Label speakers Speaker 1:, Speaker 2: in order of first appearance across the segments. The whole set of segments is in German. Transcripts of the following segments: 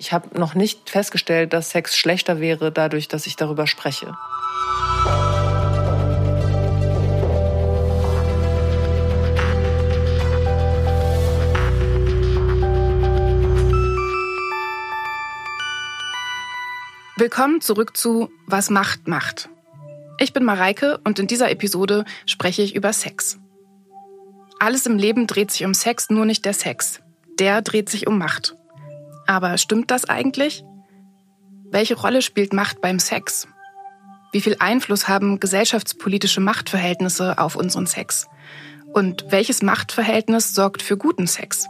Speaker 1: Ich habe noch nicht festgestellt, dass Sex schlechter wäre dadurch, dass ich darüber spreche.
Speaker 2: Willkommen zurück zu Was Macht macht. Ich bin Mareike und in dieser Episode spreche ich über Sex. Alles im Leben dreht sich um Sex, nur nicht der Sex. Der dreht sich um Macht. Aber stimmt das eigentlich? Welche Rolle spielt Macht beim Sex? Wie viel Einfluss haben gesellschaftspolitische Machtverhältnisse auf unseren Sex? Und welches Machtverhältnis sorgt für guten Sex?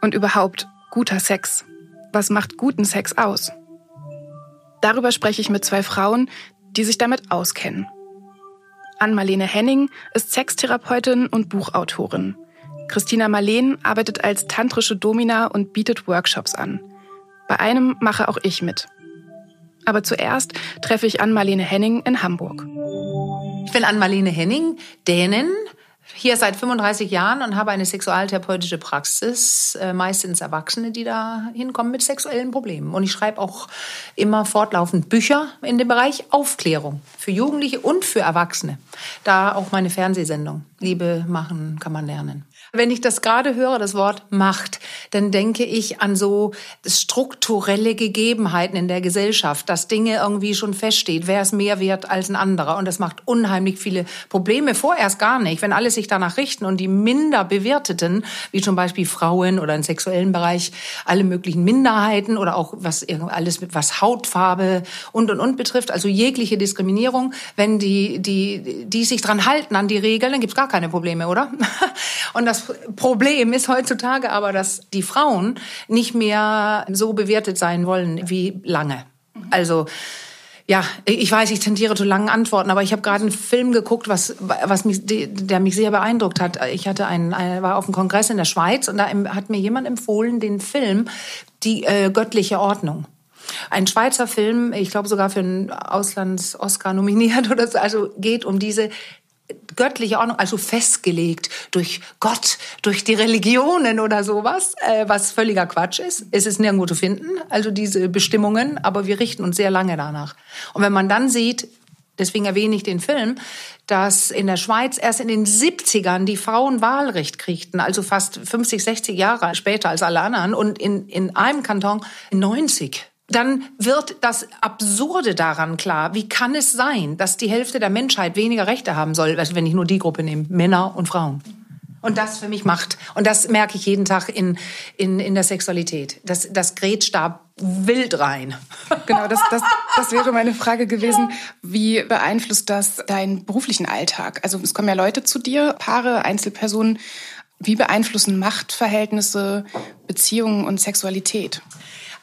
Speaker 2: Und überhaupt guter Sex? Was macht guten Sex aus? Darüber spreche ich mit zwei Frauen, die sich damit auskennen. Ann-Marlene Henning ist Sextherapeutin und Buchautorin. Christina Marleen arbeitet als tantrische Domina und bietet Workshops an. Bei einem mache auch ich mit. Aber zuerst treffe ich Ann-Marlene Henning in Hamburg.
Speaker 3: Ich bin Ann-Marlene Henning, Dänin, hier seit 35 Jahren und habe eine sexualtherapeutische Praxis, äh, meistens Erwachsene, die da hinkommen mit sexuellen Problemen. Und ich schreibe auch immer fortlaufend Bücher in dem Bereich Aufklärung für Jugendliche und für Erwachsene. Da auch meine Fernsehsendung. Liebe machen kann man lernen. Wenn ich das gerade höre, das Wort Macht, dann denke ich an so strukturelle Gegebenheiten in der Gesellschaft, dass Dinge irgendwie schon feststeht, wer ist mehr wert als ein anderer. Und das macht unheimlich viele Probleme. Vorerst gar nicht. Wenn alle sich danach richten und die minder bewerteten, wie zum Beispiel Frauen oder im sexuellen Bereich, alle möglichen Minderheiten oder auch was alles mit was Hautfarbe und und und betrifft, also jegliche Diskriminierung, wenn die die die sich dran halten an die Regeln, dann gibt's gar keine Probleme, oder? Und das Problem ist heutzutage aber, dass die Frauen nicht mehr so bewertet sein wollen wie lange. Also ja, ich weiß, ich tendiere zu langen Antworten, aber ich habe gerade einen Film geguckt, was, was mich, der mich sehr beeindruckt hat. Ich hatte einen, war auf einem Kongress in der Schweiz und da hat mir jemand empfohlen den Film Die äh, göttliche Ordnung. Ein Schweizer Film, ich glaube sogar für einen Auslands-Oscar nominiert oder so, also geht um diese göttliche Ordnung, also festgelegt durch Gott, durch die Religionen oder sowas, äh, was völliger Quatsch ist. Es ist nirgendwo zu finden, also diese Bestimmungen, aber wir richten uns sehr lange danach. Und wenn man dann sieht, deswegen erwähne ich den Film, dass in der Schweiz erst in den 70ern die Frauen Wahlrecht kriegten, also fast 50, 60 Jahre später als alle anderen und in, in einem Kanton 90 dann wird das Absurde daran klar. Wie kann es sein, dass die Hälfte der Menschheit weniger Rechte haben soll, also wenn ich nur die Gruppe nehme, Männer und Frauen? Und das für mich macht. Und das merke ich jeden Tag in, in, in der Sexualität. Das, das grätscht da wild rein.
Speaker 2: Genau, das, das, das wäre meine Frage gewesen. Wie beeinflusst das deinen beruflichen Alltag? Also es kommen ja Leute zu dir, Paare, Einzelpersonen. Wie beeinflussen Machtverhältnisse, Beziehungen und Sexualität?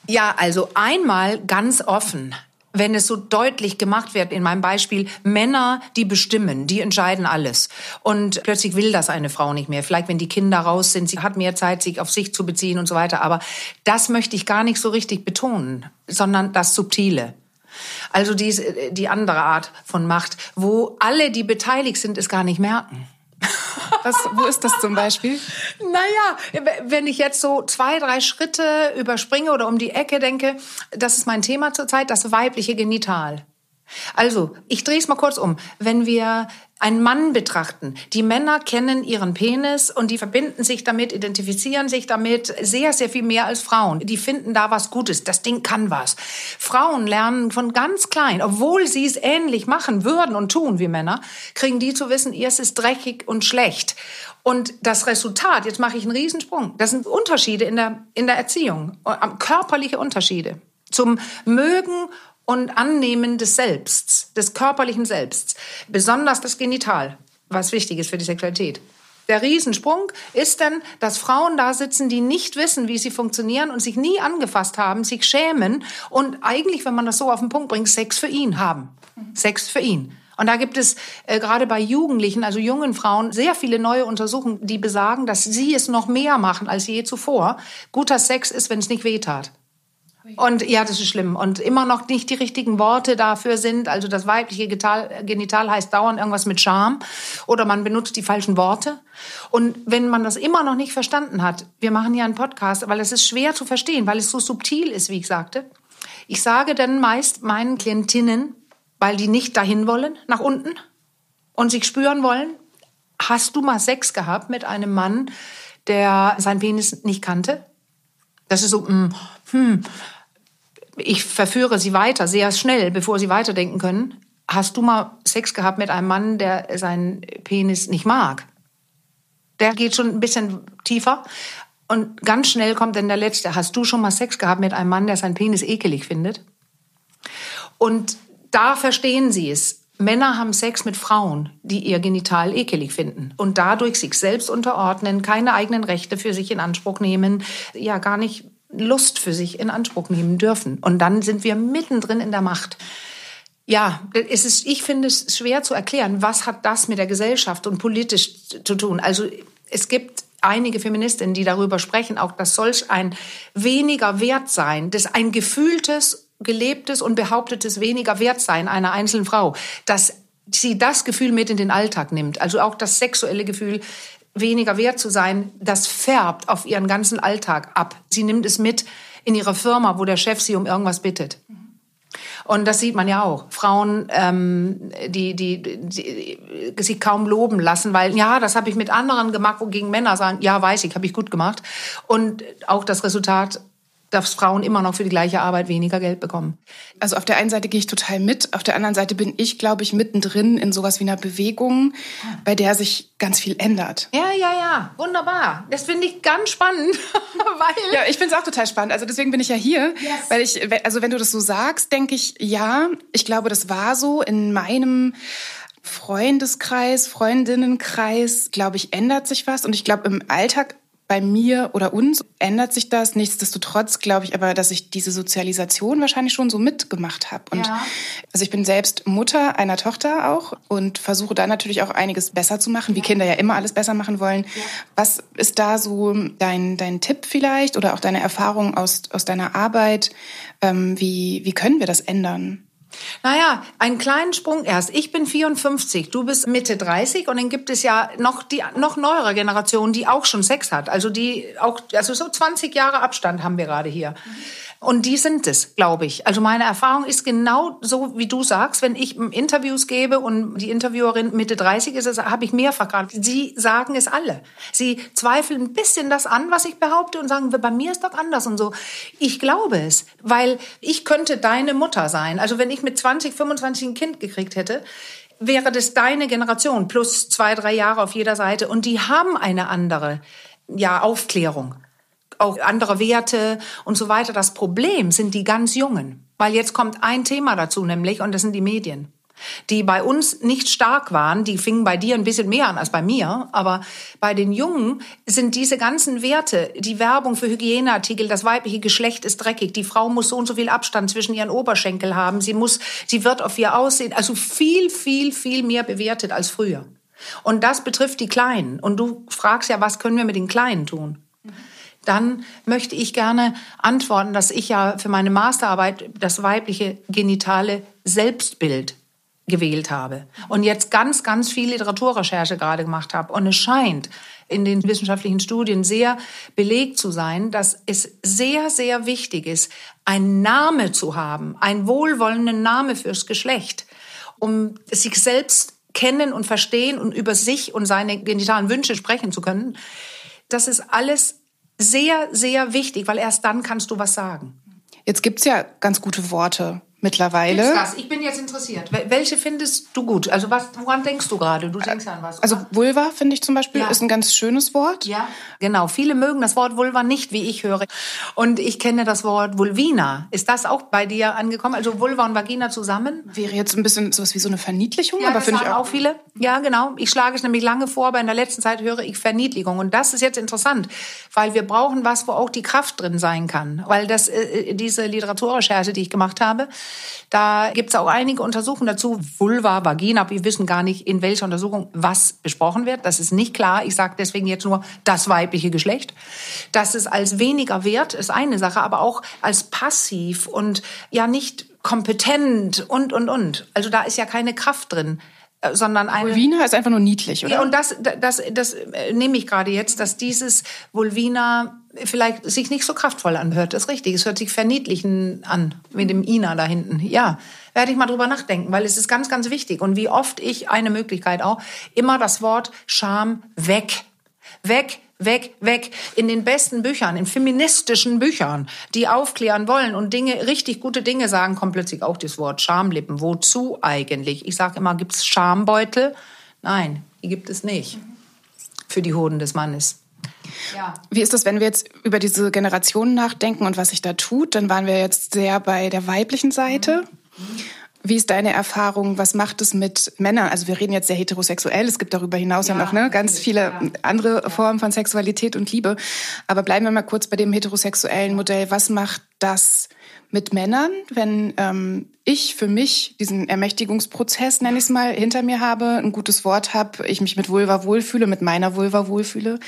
Speaker 3: Ja, also einmal ganz offen wenn es so deutlich gemacht wird, in meinem Beispiel, Männer, die bestimmen, die entscheiden alles. Und plötzlich will das eine Frau nicht mehr. Vielleicht, wenn die Kinder raus sind, sie hat mehr Zeit, sich auf sich zu beziehen und so weiter. Aber das möchte ich gar nicht so richtig betonen, sondern das Subtile. Also die, die andere Art von Macht, wo alle, die beteiligt sind, es gar nicht merken.
Speaker 2: Was, wo ist das zum Beispiel?
Speaker 3: Naja, wenn ich jetzt so zwei, drei Schritte überspringe oder um die Ecke denke, das ist mein Thema zurzeit, das weibliche Genital. Also, ich drehe es mal kurz um. Wenn wir einen Mann betrachten, die Männer kennen ihren Penis und die verbinden sich damit, identifizieren sich damit sehr, sehr viel mehr als Frauen. Die finden da was Gutes. Das Ding kann was. Frauen lernen von ganz klein, obwohl sie es ähnlich machen würden und tun wie Männer, kriegen die zu wissen, ihr ist dreckig und schlecht. Und das Resultat, jetzt mache ich einen Riesensprung, das sind Unterschiede in der, in der Erziehung, körperliche Unterschiede zum Mögen und Annehmen des Selbsts, des körperlichen Selbsts, besonders das Genital, was wichtig ist für die Sexualität. Der Riesensprung ist dann, dass Frauen da sitzen, die nicht wissen, wie sie funktionieren und sich nie angefasst haben, sich schämen und eigentlich, wenn man das so auf den Punkt bringt, Sex für ihn haben. Sex für ihn. Und da gibt es äh, gerade bei Jugendlichen, also jungen Frauen, sehr viele neue Untersuchungen, die besagen, dass sie es noch mehr machen als je zuvor. Guter Sex ist, wenn es nicht wehtat. Und ja, das ist schlimm. Und immer noch nicht die richtigen Worte dafür sind. Also das weibliche Genital, heißt dauernd irgendwas mit Scham oder man benutzt die falschen Worte. Und wenn man das immer noch nicht verstanden hat, wir machen ja einen Podcast, weil es ist schwer zu verstehen, weil es so subtil ist, wie ich sagte. Ich sage dann meist meinen Klientinnen, weil die nicht dahin wollen, nach unten und sich spüren wollen, hast du mal Sex gehabt mit einem Mann, der seinen Penis nicht kannte? Das ist so, hm, hm, ich verführe sie weiter, sehr schnell, bevor sie weiterdenken können. Hast du mal Sex gehabt mit einem Mann, der seinen Penis nicht mag? Der geht schon ein bisschen tiefer. Und ganz schnell kommt dann der letzte. Hast du schon mal Sex gehabt mit einem Mann, der seinen Penis ekelig findet? Und da verstehen sie es. Männer haben Sex mit Frauen, die ihr Genital ekelig finden und dadurch sich selbst unterordnen, keine eigenen Rechte für sich in Anspruch nehmen, ja gar nicht Lust für sich in Anspruch nehmen dürfen. Und dann sind wir mittendrin in der Macht. Ja, es ist, ich finde es schwer zu erklären, was hat das mit der Gesellschaft und politisch zu tun. Also es gibt einige Feministinnen, die darüber sprechen, auch das solch ein weniger Wert sein, das ein gefühltes, gelebtes und behauptetes weniger Wert sein einer einzelnen Frau, dass sie das Gefühl mit in den Alltag nimmt. Also auch das sexuelle Gefühl, weniger wert zu sein, das färbt auf ihren ganzen Alltag ab. Sie nimmt es mit in ihre Firma, wo der Chef sie um irgendwas bittet. Und das sieht man ja auch. Frauen, ähm, die, die, die, die sich kaum loben lassen, weil ja, das habe ich mit anderen gemacht, wogegen Männer sagen, ja, weiß ich, habe ich gut gemacht. Und auch das Resultat dass Frauen immer noch für die gleiche Arbeit weniger Geld bekommen.
Speaker 2: Also auf der einen Seite gehe ich total mit, auf der anderen Seite bin ich, glaube ich, mittendrin in sowas wie einer Bewegung, bei der sich ganz viel ändert.
Speaker 3: Ja, ja, ja, wunderbar. Das finde ich ganz spannend,
Speaker 2: weil ja, ich finde es auch total spannend. Also deswegen bin ich ja hier, yes. weil ich, also wenn du das so sagst, denke ich, ja, ich glaube, das war so in meinem Freundeskreis, Freundinnenkreis, glaube ich, ändert sich was. Und ich glaube, im Alltag bei mir oder uns ändert sich das. Nichtsdestotrotz glaube ich aber, dass ich diese Sozialisation wahrscheinlich schon so mitgemacht habe. Und ja. also ich bin selbst Mutter einer Tochter auch und versuche da natürlich auch einiges besser zu machen, wie Kinder ja immer alles besser machen wollen. Ja. Was ist da so dein, dein Tipp vielleicht oder auch deine Erfahrung aus, aus deiner Arbeit? Ähm, wie, wie können wir das ändern?
Speaker 3: Naja, einen kleinen Sprung erst. Ich bin 54, du bist Mitte 30 und dann gibt es ja noch die noch neuere Generation, die auch schon Sex hat. Also die auch, also so 20 Jahre Abstand haben wir gerade hier. Mhm. Und die sind es, glaube ich. Also meine Erfahrung ist genau so, wie du sagst. Wenn ich Interviews gebe und die Interviewerin Mitte 30 ist, habe ich mehrfach gerade. Sie sagen es alle. Sie zweifeln ein bisschen das an, was ich behaupte und sagen, bei mir ist doch anders und so. Ich glaube es, weil ich könnte deine Mutter sein. Also wenn ich mit 20, 25 ein Kind gekriegt hätte, wäre das deine Generation plus zwei, drei Jahre auf jeder Seite und die haben eine andere ja, Aufklärung auch andere Werte und so weiter. Das Problem sind die ganz Jungen. Weil jetzt kommt ein Thema dazu, nämlich, und das sind die Medien die bei uns nicht stark waren, die fingen bei dir ein bisschen mehr an als bei mir, aber bei den Jungen sind diese ganzen Werte, die Werbung für Hygieneartikel, das weibliche Geschlecht ist dreckig, die Frau muss so und so viel Abstand zwischen ihren Oberschenkel haben, sie muss, sie wird auf ihr Aussehen, also viel, viel, viel mehr bewertet als früher. Und das betrifft die Kleinen. Und du fragst ja, was können wir mit den Kleinen tun? Dann möchte ich gerne antworten, dass ich ja für meine Masterarbeit das weibliche genitale Selbstbild gewählt habe und jetzt ganz, ganz viel Literaturrecherche gerade gemacht habe. Und es scheint in den wissenschaftlichen Studien sehr belegt zu sein, dass es sehr, sehr wichtig ist, einen Name zu haben, einen wohlwollenden Name fürs Geschlecht, um sich selbst kennen und verstehen und über sich und seine genitalen Wünsche sprechen zu können. Das ist alles sehr, sehr wichtig, weil erst dann kannst du was sagen.
Speaker 2: Jetzt gibt's ja ganz gute Worte mittlerweile. Gibt's
Speaker 3: das? Ich bin jetzt interessiert. Welche findest du gut? Also was, woran denkst du gerade? Du denkst an was?
Speaker 2: Also oder? Also Vulva finde ich zum Beispiel ja. ist ein ganz schönes Wort.
Speaker 3: Ja, genau. Viele mögen das Wort Vulva nicht, wie ich höre. Und ich kenne das Wort Vulvina. Ist das auch bei dir angekommen? Also Vulva und Vagina zusammen?
Speaker 2: Wäre jetzt ein bisschen sowas wie so eine Verniedlichung,
Speaker 3: ja, aber finde ich auch, auch viele. Ja, genau. Ich schlage es nämlich lange vor, aber in der letzten Zeit höre ich Verniedligung. Und das ist jetzt interessant, weil wir brauchen was, wo auch die Kraft drin sein kann. Weil das, äh, diese Literaturrecherche, die ich gemacht habe, da gibt es auch einige Untersuchungen dazu. Vulva, Vagina, wir wissen gar nicht, in welcher Untersuchung was besprochen wird. Das ist nicht klar. Ich sage deswegen jetzt nur das weibliche Geschlecht. Dass es als weniger wert ist eine Sache, aber auch als passiv und ja nicht kompetent und, und, und. Also da ist ja keine Kraft drin. Äh, sondern eine
Speaker 2: Vulvina ist einfach nur niedlich, oder?
Speaker 3: Ja, und das, das, das äh, nehme ich gerade jetzt, dass dieses Vulvina vielleicht sich nicht so kraftvoll anhört. Das ist richtig. Es hört sich verniedlichen an mit dem Ina da hinten. Ja, werde ich mal drüber nachdenken, weil es ist ganz, ganz wichtig. Und wie oft ich eine Möglichkeit auch immer das Wort Scham weg, weg weg, weg. In den besten Büchern, in feministischen Büchern, die aufklären wollen und Dinge, richtig gute Dinge sagen, kommt plötzlich auch das Wort Schamlippen. Wozu eigentlich? Ich sage immer, gibt es Schambeutel? Nein, die gibt es nicht. Für die Hoden des Mannes.
Speaker 2: Ja. Wie ist das, wenn wir jetzt über diese Generationen nachdenken und was sich da tut? Dann waren wir jetzt sehr bei der weiblichen Seite. Mhm. Wie ist deine Erfahrung? Was macht es mit Männern? Also wir reden jetzt sehr heterosexuell. Es gibt darüber hinaus ja, ja noch ne, ganz viele ja. andere. Formen von Sexualität und Liebe. Aber bleiben wir mal kurz bei dem heterosexuellen Modell. Was macht das mit Männern, wenn ähm, ich für mich diesen Ermächtigungsprozess, nenne ich es mal, hinter mir habe, ein gutes Wort habe, ich mich mit Vulva wohlfühle, mit meiner Vulva wohlfühle.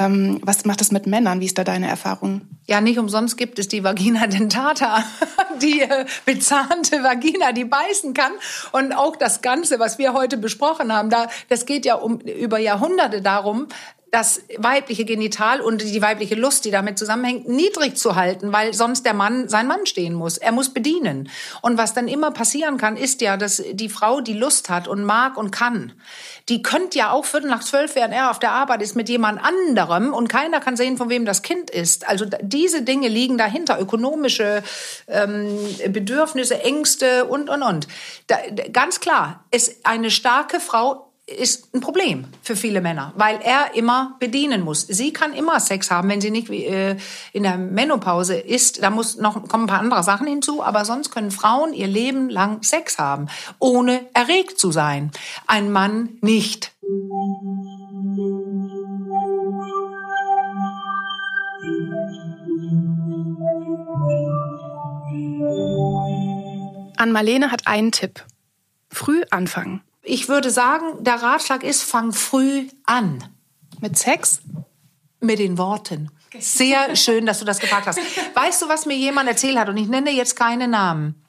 Speaker 2: Ähm, was macht das mit Männern? Wie ist da deine Erfahrung?
Speaker 3: Ja, nicht umsonst gibt es die Vagina dentata, die äh, bezahnte Vagina, die beißen kann. Und auch das Ganze, was wir heute besprochen haben, da, das geht ja um, über Jahrhunderte darum, das weibliche Genital und die weibliche Lust, die damit zusammenhängt, niedrig zu halten, weil sonst der Mann sein Mann stehen muss. Er muss bedienen. Und was dann immer passieren kann, ist ja, dass die Frau, die Lust hat und mag und kann, die könnte ja auch Viertel nach zwölf, während er auf der Arbeit ist, mit jemand anderem und keiner kann sehen, von wem das Kind ist. Also diese Dinge liegen dahinter, ökonomische ähm, Bedürfnisse, Ängste und, und, und. Da, ganz klar, ist eine starke Frau ist ein Problem für viele Männer, weil er immer bedienen muss. Sie kann immer Sex haben, wenn sie nicht äh, in der Menopause ist. Da muss noch kommen ein paar andere Sachen hinzu, aber sonst können Frauen ihr Leben lang Sex haben, ohne erregt zu sein. Ein Mann nicht.
Speaker 2: An Marlene hat einen Tipp. Früh anfangen.
Speaker 3: Ich würde sagen, der Ratschlag ist, fang früh an.
Speaker 2: Mit Sex?
Speaker 3: Mit den Worten. Sehr schön, dass du das gefragt hast. Weißt du, was mir jemand erzählt hat? Und ich nenne jetzt keine Namen.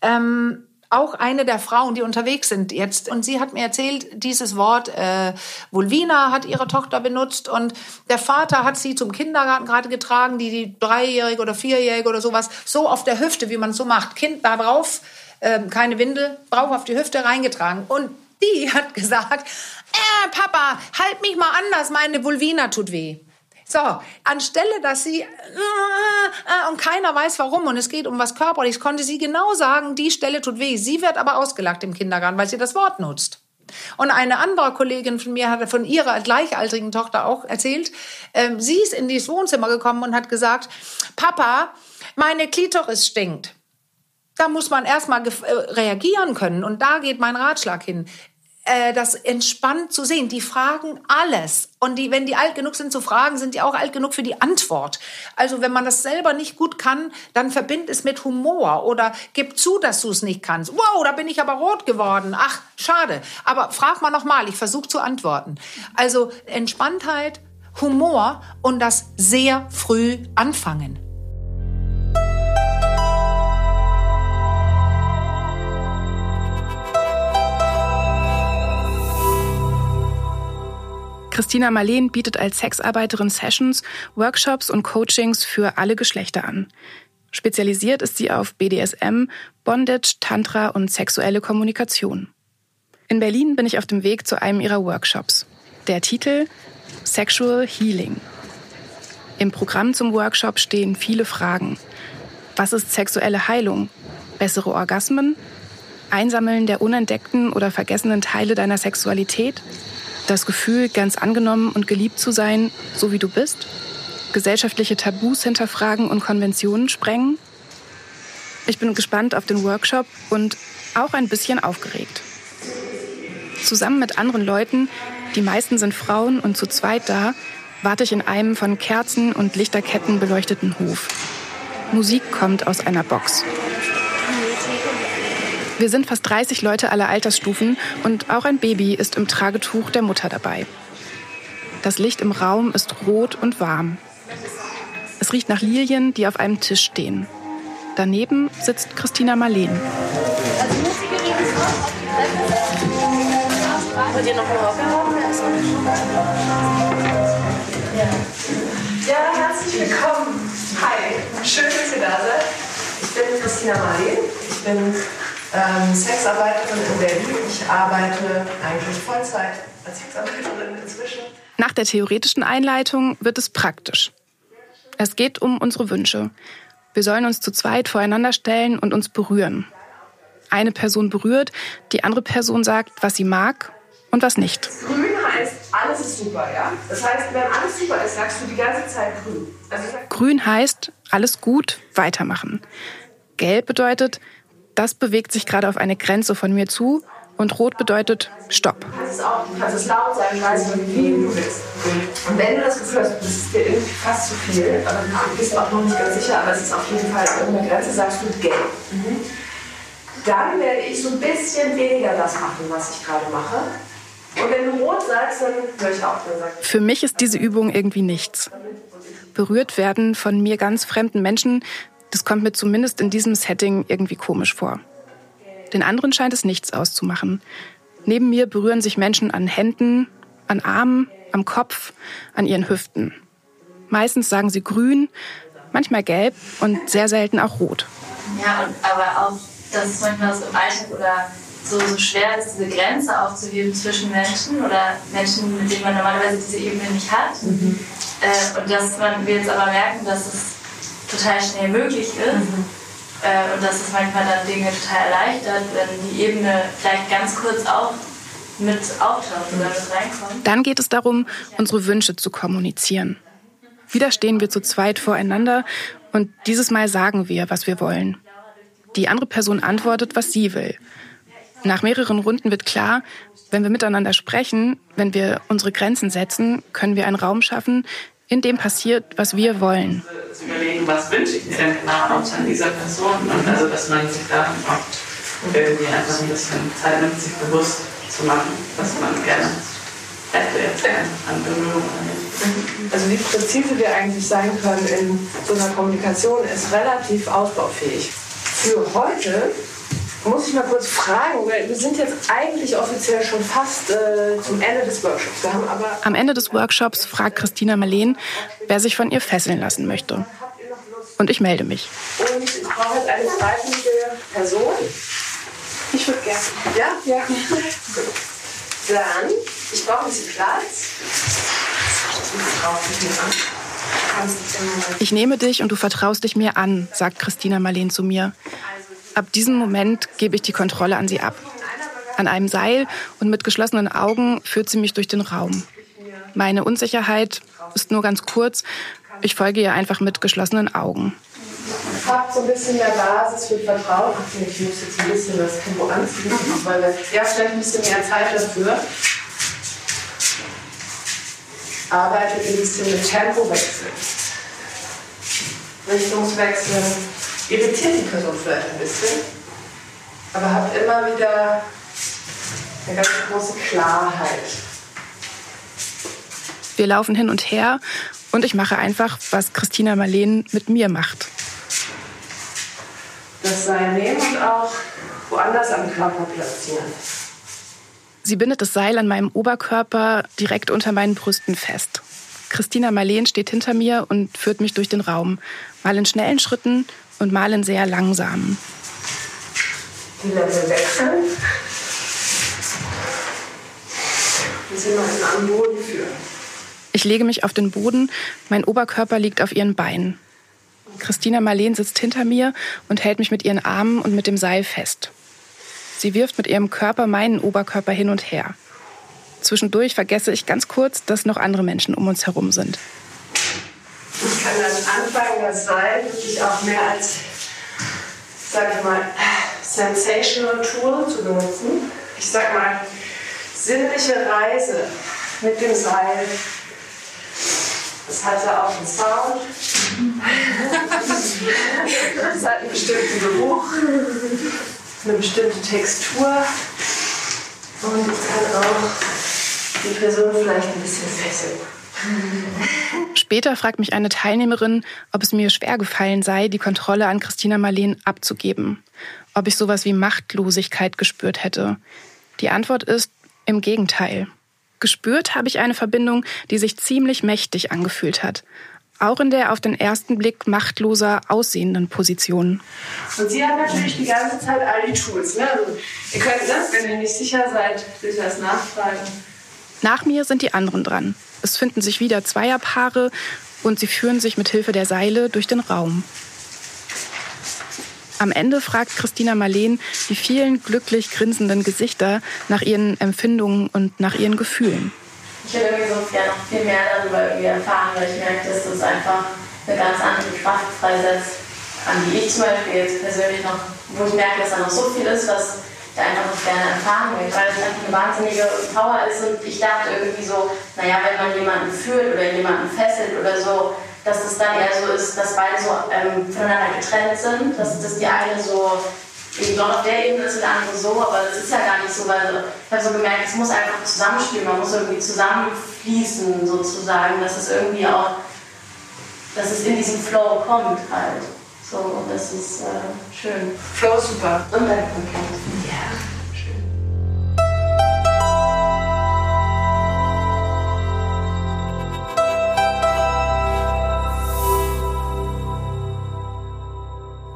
Speaker 3: Ähm, auch eine der Frauen, die unterwegs sind jetzt. Und sie hat mir erzählt, dieses Wort äh, Vulvina hat ihre Tochter benutzt und der Vater hat sie zum Kindergarten gerade getragen, die, die Dreijährige oder Vierjährige oder sowas, so auf der Hüfte, wie man so macht. Kind da drauf ähm, keine Windel, Bauch auf die Hüfte reingetragen. Und die hat gesagt, äh, Papa, halt mich mal anders, meine Vulvina tut weh. So, anstelle, dass sie äh, äh, und keiner weiß warum und es geht um was körperliches, konnte sie genau sagen, die Stelle tut weh. Sie wird aber ausgelacht im Kindergarten, weil sie das Wort nutzt. Und eine andere Kollegin von mir hat von ihrer gleichaltrigen Tochter auch erzählt, ähm, sie ist in dieses Wohnzimmer gekommen und hat gesagt, Papa, meine Klitoris stinkt. Da muss man erstmal äh, reagieren können. Und da geht mein Ratschlag hin äh, das entspannt zu sehen. Die fragen alles. Und die, wenn die alt genug sind zu fragen, sind die auch alt genug für die Antwort. Also wenn man das selber nicht gut kann, dann verbind es mit Humor oder gib zu, dass du es nicht kannst. Wow, da bin ich aber rot geworden. Ach, schade. Aber frag mal nochmal, ich versuche zu antworten. Also Entspanntheit, Humor und das sehr früh anfangen.
Speaker 2: Christina Marleen bietet als Sexarbeiterin Sessions, Workshops und Coachings für alle Geschlechter an. Spezialisiert ist sie auf BDSM, Bondage, Tantra und sexuelle Kommunikation. In Berlin bin ich auf dem Weg zu einem ihrer Workshops. Der Titel Sexual Healing. Im Programm zum Workshop stehen viele Fragen. Was ist sexuelle Heilung? Bessere Orgasmen? Einsammeln der unentdeckten oder vergessenen Teile deiner Sexualität? Das Gefühl, ganz angenommen und geliebt zu sein, so wie du bist, gesellschaftliche Tabus hinterfragen und Konventionen sprengen. Ich bin gespannt auf den Workshop und auch ein bisschen aufgeregt. Zusammen mit anderen Leuten, die meisten sind Frauen und zu zweit da, warte ich in einem von Kerzen und Lichterketten beleuchteten Hof. Musik kommt aus einer Box. Wir sind fast 30 Leute aller Altersstufen und auch ein Baby ist im Tragetuch der Mutter dabei. Das Licht im Raum ist rot und warm. Es riecht nach Lilien, die auf einem Tisch stehen. Daneben sitzt Christina Marleen.
Speaker 4: Ja, herzlich willkommen. Hi, schön, dass ihr da seid. Ich bin Christina Marleen. Ich bin ähm, Sexarbeiterin in Berlin. Ich arbeite eigentlich Vollzeit als Sexarbeiterin inzwischen.
Speaker 2: Nach der theoretischen Einleitung wird es praktisch. Es geht um unsere Wünsche. Wir sollen uns zu zweit voreinander stellen und uns berühren. Eine Person berührt, die andere Person sagt, was sie mag und was nicht.
Speaker 4: Grün heißt, alles ist super, ja? Das heißt, wenn alles super ist, sagst du die ganze Zeit grün. Also
Speaker 2: grün heißt, alles gut, weitermachen. Gelb bedeutet, das bewegt sich gerade auf eine Grenze von mir zu. Und rot bedeutet Stopp.
Speaker 4: Du kannst es auch, du kannst es laut sagen, leise, wie du willst. Und wenn du das Gefühl hast, das ist dir irgendwie fast zu viel, aber du bist auch noch nicht ganz sicher, aber es ist auf jeden Fall irgendeine Grenze, sagst du gelb. Mhm. Dann werde ich so ein bisschen weniger das machen, was ich gerade mache. Und wenn du rot sagst, dann höre ich auf.
Speaker 2: Für mich ist diese Übung irgendwie nichts. Berührt werden von mir ganz fremden Menschen, das kommt mir zumindest in diesem Setting irgendwie komisch vor. Den anderen scheint es nichts auszumachen. Neben mir berühren sich Menschen an Händen, an Armen, am Kopf, an ihren Hüften. Meistens sagen sie grün, manchmal gelb und sehr selten auch rot.
Speaker 5: Ja, und, aber auch, dass es manchmal so im Alltag oder so, so schwer ist, diese Grenze aufzuheben zwischen Menschen oder Menschen, mit denen man normalerweise diese Ebene nicht hat. Mhm. Äh, und dass man, wir jetzt aber merken, dass es total schnell möglich ist. Mhm. Äh, und dass es manchmal dann Dinge total erleichtert, wenn die Ebene vielleicht ganz kurz auch mit auftaucht oder mit reinkommt.
Speaker 2: Dann geht es darum, unsere Wünsche zu kommunizieren. Wieder stehen wir zu zweit voreinander und dieses Mal sagen wir, was wir wollen. Die andere Person antwortet, was sie will. Nach mehreren Runden wird klar, wenn wir miteinander sprechen, wenn wir unsere Grenzen setzen, können wir einen Raum schaffen, in dem passiert, was wir wollen.
Speaker 6: Zu überlegen, was wünsche ich mir denn genau an dieser Person und also, dass man sich da auch irgendwie einfach ein bisschen Zeit nimmt, sich bewusst zu machen, was man gerne hätte jetzt an Berührung.
Speaker 4: Also wie präzise wir eigentlich sein können in so einer Kommunikation ist relativ ausbaufähig. Für heute muss ich mal kurz fragen, weil wir sind jetzt eigentlich offiziell schon fast äh, zum Ende des Workshops. Wir haben aber
Speaker 2: Am Ende des Workshops fragt Christina Marleen, wer sich von ihr fesseln lassen möchte. Und ich melde mich.
Speaker 4: Und ich brauche jetzt eine freiwillige Person. Ich würde gerne. Ja? Ja. Dann, ich brauche ein bisschen Platz.
Speaker 2: Ich nehme dich und du vertraust dich mir an, sagt Christina Marleen zu mir. Ab diesem Moment gebe ich die Kontrolle an sie ab. An einem Seil und mit geschlossenen Augen führt sie mich durch den Raum. Meine Unsicherheit ist nur ganz kurz. Ich folge ihr einfach mit geschlossenen Augen.
Speaker 4: Habt so ein bisschen mehr Basis für Vertrauen. Ich muss jetzt ein bisschen das Tempo anziehen, weil ja vielleicht ein bisschen mehr Zeit dafür. Arbeitet ein bisschen mit Tempowechsel. Richtungswechsel irritiert die Person vielleicht ein bisschen, aber habt immer wieder eine ganz große Klarheit.
Speaker 2: Wir laufen hin und her und ich mache einfach, was Christina Marleen mit mir macht.
Speaker 4: Das Seil nehmen und auch woanders am Körper platzieren.
Speaker 2: Sie bindet das Seil an meinem Oberkörper direkt unter meinen Brüsten fest. Christina Marleen steht hinter mir und führt mich durch den Raum, mal in schnellen Schritten und mal in sehr langsamen.
Speaker 4: Die Level wechseln. Und sie mal am Boden führen.
Speaker 2: Ich lege mich auf den Boden, mein Oberkörper liegt auf ihren Beinen. Christina Marleen sitzt hinter mir und hält mich mit ihren Armen und mit dem Seil fest. Sie wirft mit ihrem Körper meinen Oberkörper hin und her. Zwischendurch vergesse ich ganz kurz, dass noch andere Menschen um uns herum sind.
Speaker 4: Ich kann dann anfangen, das Seil wirklich auch mehr als, sag ich mal, sensational Tool zu benutzen. Ich sag mal, sinnliche Reise mit dem Seil. Das hatte auch einen Sound. Das hat einen bestimmten Geruch, eine bestimmte Textur. Und ich kann auch die Person vielleicht ein bisschen fesseln.
Speaker 2: Später fragt mich eine Teilnehmerin, ob es mir schwer gefallen sei, die Kontrolle an Christina Marleen abzugeben. Ob ich sowas wie Machtlosigkeit gespürt hätte. Die Antwort ist im Gegenteil. Gespürt habe ich eine Verbindung, die sich ziemlich mächtig angefühlt hat. Auch in der auf den ersten Blick machtloser aussehenden Position.
Speaker 4: Und Sie haben natürlich die ganze Zeit all die Tools. Ne? Also ihr könnt, ne, wenn ihr nicht sicher seid, durchaus nachfragen.
Speaker 2: Nach mir sind die anderen dran. Es finden sich wieder Zweierpaare und sie führen sich mit Hilfe der Seile durch den Raum. Am Ende fragt Christina Marleen die vielen glücklich grinsenden Gesichter nach ihren Empfindungen und nach ihren Gefühlen.
Speaker 5: Ich würde irgendwie so gerne noch viel mehr darüber erfahren, weil ich merke, dass das einfach eine ganz andere Kraft freisetzt, an die ich zum Beispiel jetzt persönlich noch, wo ich merke, dass da noch so viel ist, was ich einfach noch gerne erfahren will, weil es einfach eine wahnsinnige Power ist und ich dachte irgendwie so, naja, wenn man jemanden fühlt oder jemanden fesselt oder so, dass es dann eher so ist, dass beide so ähm, voneinander getrennt sind, dass, dass die eine so eben dort auf der Ebene ist und der andere so, aber das ist ja gar nicht so, weil ich habe so gemerkt, es muss einfach zusammenspielen, man muss irgendwie zusammenfließen sozusagen, dass es irgendwie auch, dass es in diesen Flow kommt halt. So, und das ist äh, schön.
Speaker 4: Flow super.
Speaker 5: Und dann kommt Ja.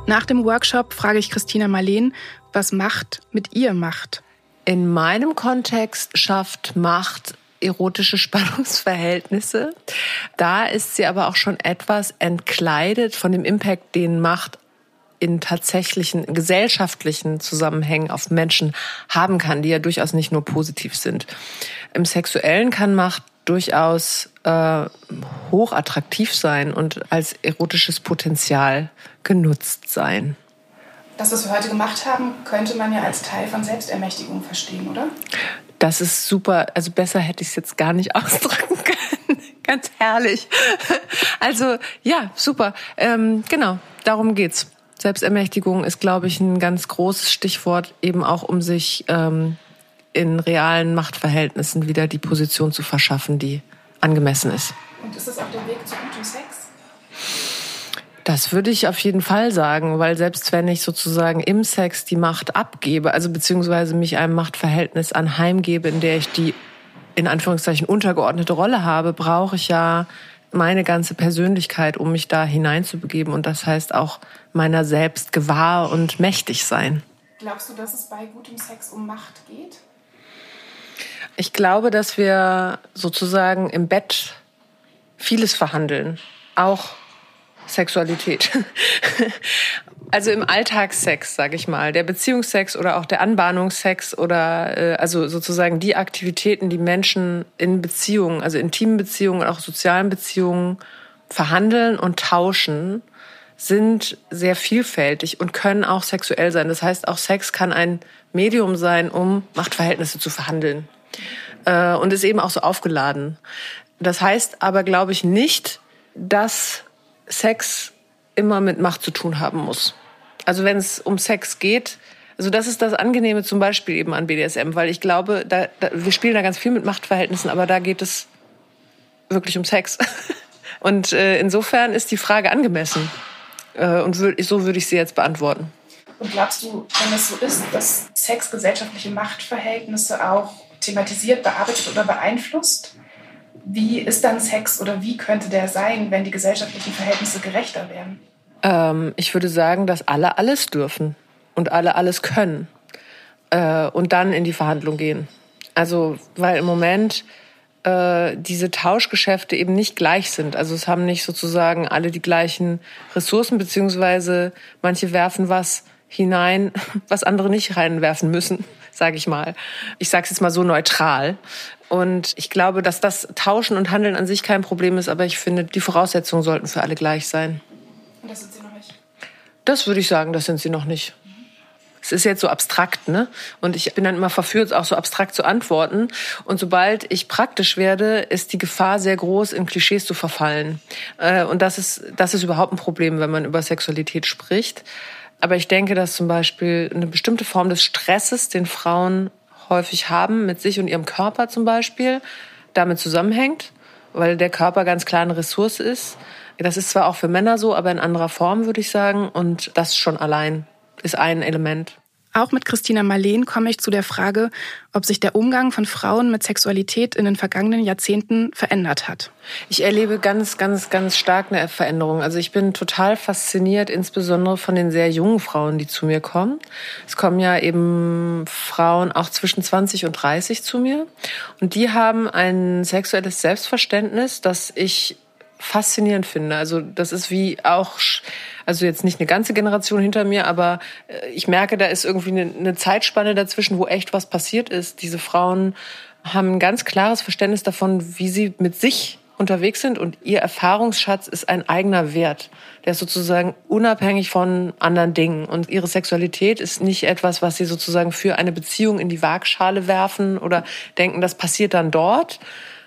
Speaker 2: Nach dem Workshop frage ich Christina Marleen, was Macht mit ihr macht.
Speaker 1: In meinem Kontext schafft Macht erotische Spannungsverhältnisse. Da ist sie aber auch schon etwas entkleidet von dem Impact, den Macht in tatsächlichen gesellschaftlichen Zusammenhängen auf Menschen haben kann, die ja durchaus nicht nur positiv sind. Im Sexuellen kann Macht durchaus äh, hochattraktiv sein und als erotisches Potenzial genutzt sein.
Speaker 2: Das, was wir heute gemacht haben, könnte man ja als Teil von Selbstermächtigung verstehen, oder?
Speaker 1: Das ist super. Also besser hätte ich es jetzt gar nicht ausdrücken können. Ganz herrlich. Also ja, super. Ähm, genau, darum geht's. Selbstermächtigung ist, glaube ich, ein ganz großes Stichwort, eben auch um sich ähm, in realen Machtverhältnissen wieder die Position zu verschaffen, die angemessen ist.
Speaker 2: Und ist das auch der Weg zu?
Speaker 1: Das würde ich auf jeden Fall sagen, weil selbst wenn ich sozusagen im Sex die Macht abgebe, also beziehungsweise mich einem Machtverhältnis anheimgebe, in der ich die in Anführungszeichen untergeordnete Rolle habe, brauche ich ja meine ganze Persönlichkeit, um mich da hineinzubegeben. Und das heißt auch meiner selbst gewahr und mächtig sein.
Speaker 2: Glaubst du, dass es bei gutem Sex um Macht geht?
Speaker 1: Ich glaube, dass wir sozusagen im Bett vieles verhandeln, auch Sexualität. also im Alltagssex, sage ich mal, der Beziehungsex oder auch der Anbahnungssex oder äh, also sozusagen die Aktivitäten, die Menschen in Beziehungen, also intimen Beziehungen, auch sozialen Beziehungen verhandeln und tauschen, sind sehr vielfältig und können auch sexuell sein. Das heißt, auch Sex kann ein Medium sein, um Machtverhältnisse zu verhandeln äh, und ist eben auch so aufgeladen. Das heißt aber, glaube ich, nicht, dass Sex immer mit Macht zu tun haben muss. Also wenn es um Sex geht, also das ist das Angenehme zum Beispiel eben an BDSM, weil ich glaube, da, da, wir spielen da ganz viel mit Machtverhältnissen, aber da geht es wirklich um Sex. Und äh, insofern ist die Frage angemessen. Äh, und so würde ich sie jetzt beantworten.
Speaker 2: Und glaubst du, wenn es so ist, dass Sex gesellschaftliche Machtverhältnisse auch thematisiert, bearbeitet oder beeinflusst? Wie ist dann Sex oder wie könnte der sein, wenn die gesellschaftlichen Verhältnisse gerechter wären?
Speaker 1: Ähm, ich würde sagen, dass alle alles dürfen und alle alles können äh, und dann in die Verhandlung gehen. Also, weil im Moment äh, diese Tauschgeschäfte eben nicht gleich sind. Also es haben nicht sozusagen alle die gleichen Ressourcen, beziehungsweise manche werfen was hinein, was andere nicht reinwerfen müssen, sage ich mal. Ich sage es jetzt mal so neutral. Und ich glaube, dass das Tauschen und Handeln an sich kein Problem ist, aber ich finde, die Voraussetzungen sollten für alle gleich sein.
Speaker 2: Und das sind sie noch nicht?
Speaker 1: Das würde ich sagen, das sind sie noch nicht. es ist jetzt so abstrakt, ne? Und ich bin dann immer verführt, auch so abstrakt zu antworten. Und sobald ich praktisch werde, ist die Gefahr sehr groß, in Klischees zu verfallen. Äh, und das ist, das ist überhaupt ein Problem, wenn man über Sexualität spricht. Aber ich denke, dass zum Beispiel eine bestimmte Form des Stresses, den Frauen häufig haben, mit sich und ihrem Körper zum Beispiel, damit zusammenhängt, weil der Körper ganz klar eine Ressource ist. Das ist zwar auch für Männer so, aber in anderer Form, würde ich sagen. Und das schon allein ist ein Element.
Speaker 2: Auch mit Christina Marleen komme ich zu der Frage, ob sich der Umgang von Frauen mit Sexualität in den vergangenen Jahrzehnten verändert hat.
Speaker 1: Ich erlebe ganz, ganz, ganz stark eine Veränderung. Also ich bin total fasziniert, insbesondere von den sehr jungen Frauen, die zu mir kommen. Es kommen ja eben Frauen auch zwischen 20 und 30 zu mir. Und die haben ein sexuelles Selbstverständnis, das ich faszinierend finde. Also das ist wie auch, also jetzt nicht eine ganze Generation hinter mir, aber äh, ich merke, da ist irgendwie eine, eine Zeitspanne dazwischen, wo echt was passiert ist. Diese Frauen haben ein ganz klares Verständnis davon, wie sie mit sich unterwegs sind und ihr Erfahrungsschatz ist ein eigener Wert. Der ist sozusagen unabhängig von anderen Dingen. Und ihre Sexualität ist nicht etwas, was sie sozusagen für eine Beziehung in die Waagschale werfen oder denken, das passiert dann dort,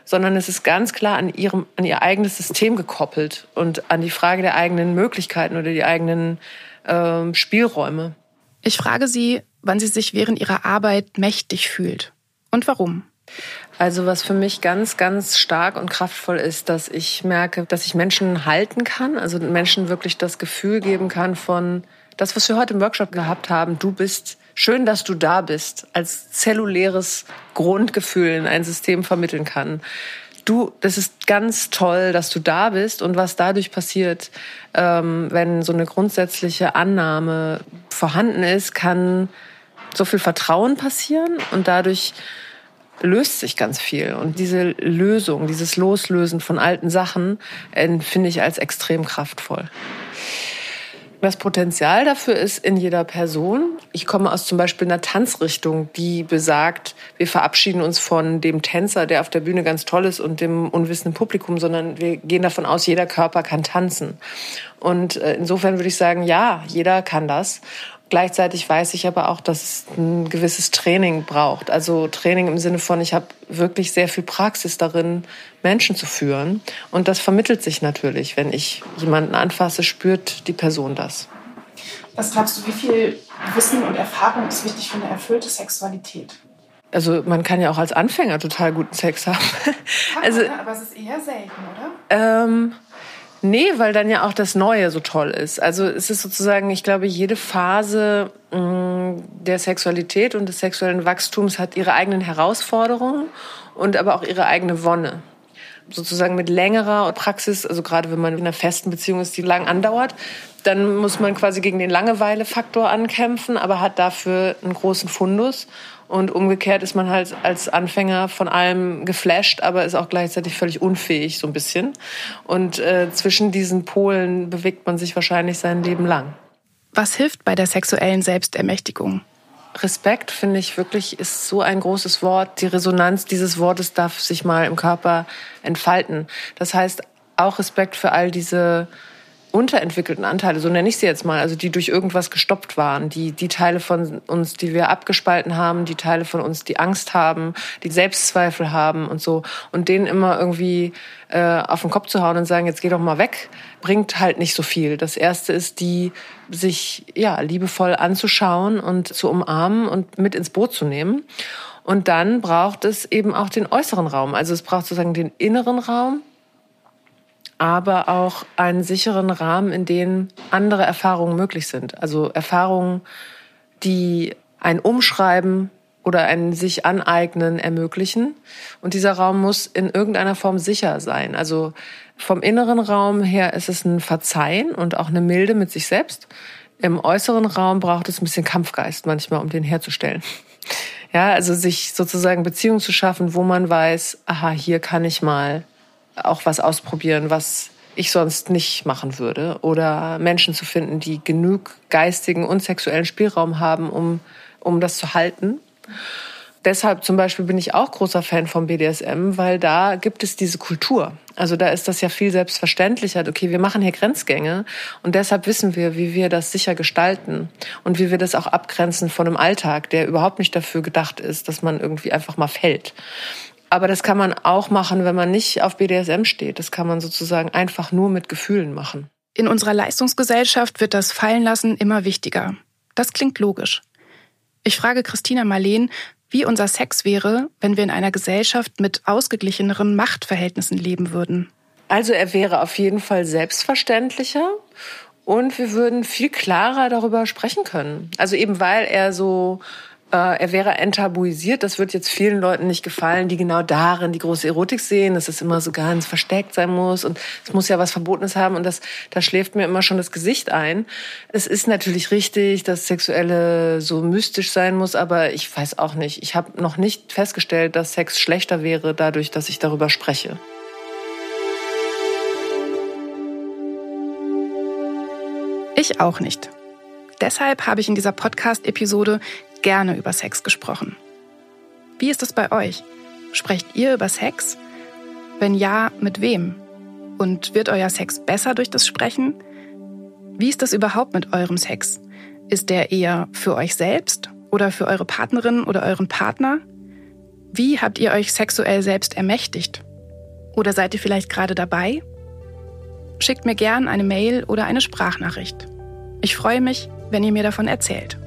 Speaker 1: sondern es ist ganz klar an, ihrem, an ihr eigenes System gekoppelt und an die Frage der eigenen Möglichkeiten oder die eigenen äh, Spielräume.
Speaker 2: Ich frage Sie, wann sie sich während ihrer Arbeit mächtig fühlt und warum.
Speaker 1: Also was für mich ganz, ganz stark und kraftvoll ist, dass ich merke, dass ich Menschen halten kann, also Menschen wirklich das Gefühl geben kann von, das, was wir heute im Workshop gehabt haben, du bist schön, dass du da bist, als zelluläres Grundgefühl in ein System vermitteln kann. Du, das ist ganz toll, dass du da bist und was dadurch passiert, ähm, wenn so eine grundsätzliche Annahme vorhanden ist, kann so viel Vertrauen passieren und dadurch löst sich ganz viel. Und diese Lösung, dieses Loslösen von alten Sachen, äh, finde ich als extrem kraftvoll. Das Potenzial dafür ist in jeder Person. Ich komme aus zum Beispiel einer Tanzrichtung, die besagt, wir verabschieden uns von dem Tänzer, der auf der Bühne ganz toll ist und dem unwissenden Publikum, sondern wir gehen davon aus, jeder Körper kann tanzen. Und äh, insofern würde ich sagen, ja, jeder kann das. Gleichzeitig weiß ich aber auch, dass es ein gewisses Training braucht. Also Training im Sinne von, ich habe wirklich sehr viel Praxis darin, Menschen zu führen. Und das vermittelt sich natürlich. Wenn ich jemanden anfasse, spürt die Person das.
Speaker 2: Was glaubst du, wie viel Wissen und Erfahrung ist wichtig für eine erfüllte Sexualität?
Speaker 1: Also man kann ja auch als Anfänger total guten Sex haben.
Speaker 2: also, aber es ist eher selten, oder?
Speaker 1: Ähm, Nee, weil dann ja auch das Neue so toll ist. Also es ist sozusagen, ich glaube, jede Phase mh, mm, der Sexualität und des sexuellen Wachstums hat ihre eigenen Herausforderungen und aber auch ihre eigene Wonne. Sozusagen mit längerer Praxis, also gerade wenn man in einer festen Beziehung ist, die lang andauert, dann muss man quasi gegen den Langeweile-Faktor ankämpfen, aber hat dafür einen großen Fundus. Und umgekehrt ist man halt als Anfänger von allem geflasht, aber ist auch gleichzeitig völlig unfähig, so ein bisschen. Und äh, zwischen diesen Polen bewegt man sich wahrscheinlich sein Leben lang.
Speaker 2: Was hilft bei der sexuellen Selbstermächtigung?
Speaker 1: Respekt, finde ich wirklich, ist so ein großes Wort. Die Resonanz dieses Wortes darf sich mal im Körper entfalten. Das heißt, auch Respekt für all diese unterentwickelten Anteile, so nenne ich sie jetzt mal, also die durch irgendwas gestoppt waren, die, die Teile von uns, die wir abgespalten haben, die Teile von uns, die Angst haben, die Selbstzweifel haben und so. Und denen immer irgendwie äh, auf den Kopf zu hauen und sagen, jetzt geh doch mal weg, bringt halt nicht so viel. Das erste ist, die sich ja liebevoll anzuschauen und zu umarmen und mit ins Boot zu nehmen. Und dann braucht es eben auch den äußeren Raum. Also es braucht sozusagen den inneren Raum, aber auch einen sicheren Rahmen, in dem andere Erfahrungen möglich sind. Also Erfahrungen, die ein Umschreiben oder ein sich aneignen ermöglichen. Und dieser Raum muss in irgendeiner Form sicher sein. Also vom inneren Raum her ist es ein Verzeihen und auch eine Milde mit sich selbst. Im äußeren Raum braucht es ein bisschen Kampfgeist manchmal, um den herzustellen. Ja, also sich sozusagen Beziehungen zu schaffen, wo man weiß, aha, hier kann ich mal auch was ausprobieren, was ich sonst nicht machen würde. Oder Menschen zu finden, die genug geistigen und sexuellen Spielraum haben, um, um das zu halten. deshalb zum Beispiel bin ich auch großer Fan vom BDSM, weil da gibt es diese Kultur. Also da ist das ja viel selbstverständlicher. Okay, wir machen hier Grenzgänge und deshalb wissen wir, wie wir das sicher gestalten und wie wir das auch abgrenzen von einem Alltag, der überhaupt nicht dafür gedacht ist, dass man irgendwie einfach mal fällt. Aber das kann man auch machen, wenn man nicht auf BDSM steht. Das kann man sozusagen einfach nur mit Gefühlen machen.
Speaker 2: In unserer Leistungsgesellschaft wird das Fallenlassen immer wichtiger. Das klingt logisch. Ich frage Christina Marleen, wie unser Sex wäre, wenn wir in einer Gesellschaft mit ausgeglicheneren Machtverhältnissen leben würden.
Speaker 1: Also er wäre auf jeden Fall selbstverständlicher und wir würden viel klarer darüber sprechen können. Also eben weil er so er wäre enttabuisiert. Das wird jetzt vielen Leuten nicht gefallen, die genau darin die große Erotik sehen, dass es immer so ganz versteckt sein muss und es muss ja was Verbotenes haben und das, da schläft mir immer schon das Gesicht ein. Es ist natürlich richtig, dass Sexuelle so mystisch sein muss, aber ich weiß auch nicht. Ich habe noch nicht festgestellt, dass Sex schlechter wäre dadurch, dass ich darüber spreche.
Speaker 2: Ich auch nicht. Deshalb habe ich in dieser Podcast-Episode gerne über Sex gesprochen. Wie ist es bei euch? Sprecht ihr über Sex? Wenn ja, mit wem? Und wird euer Sex besser durch das Sprechen? Wie ist das überhaupt mit eurem Sex? Ist der eher für euch selbst oder für eure Partnerin oder euren Partner? Wie habt ihr euch sexuell selbst ermächtigt? Oder seid ihr vielleicht gerade dabei? Schickt mir gern eine Mail oder eine Sprachnachricht. Ich freue mich, wenn ihr mir davon erzählt.